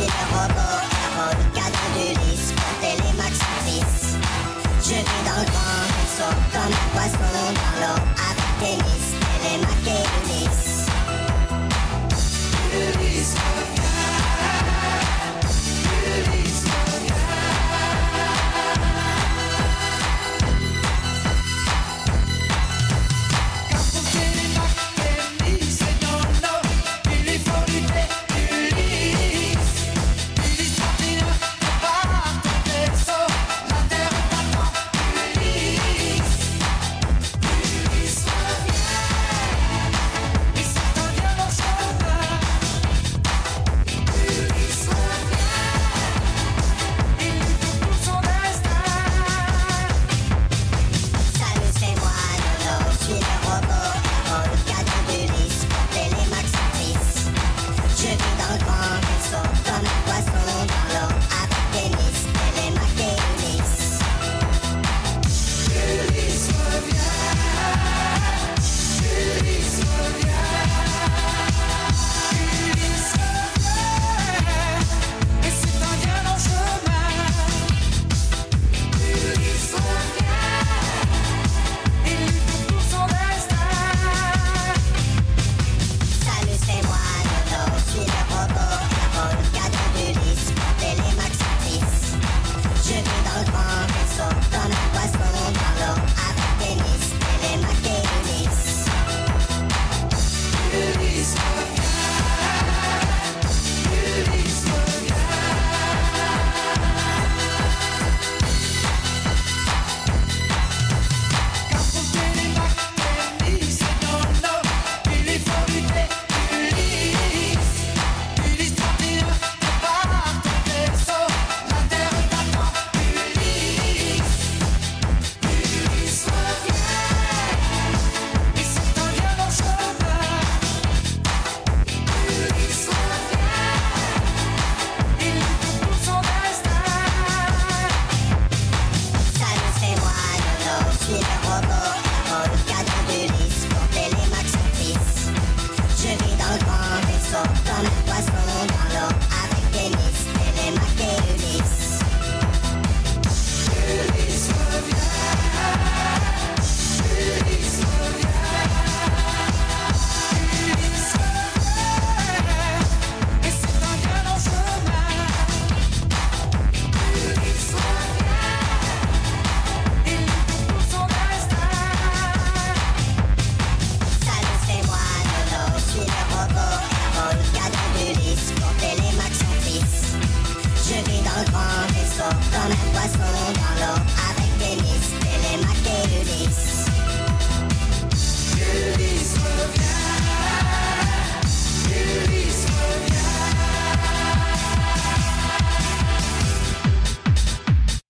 les robots, Harold, cadre du risque, Télémax fils. Je vis dans le grand vaisseau comme un poisson dans l'eau avec tes It's sont dans mes poissons dans l'eau avec des listes et des maquillés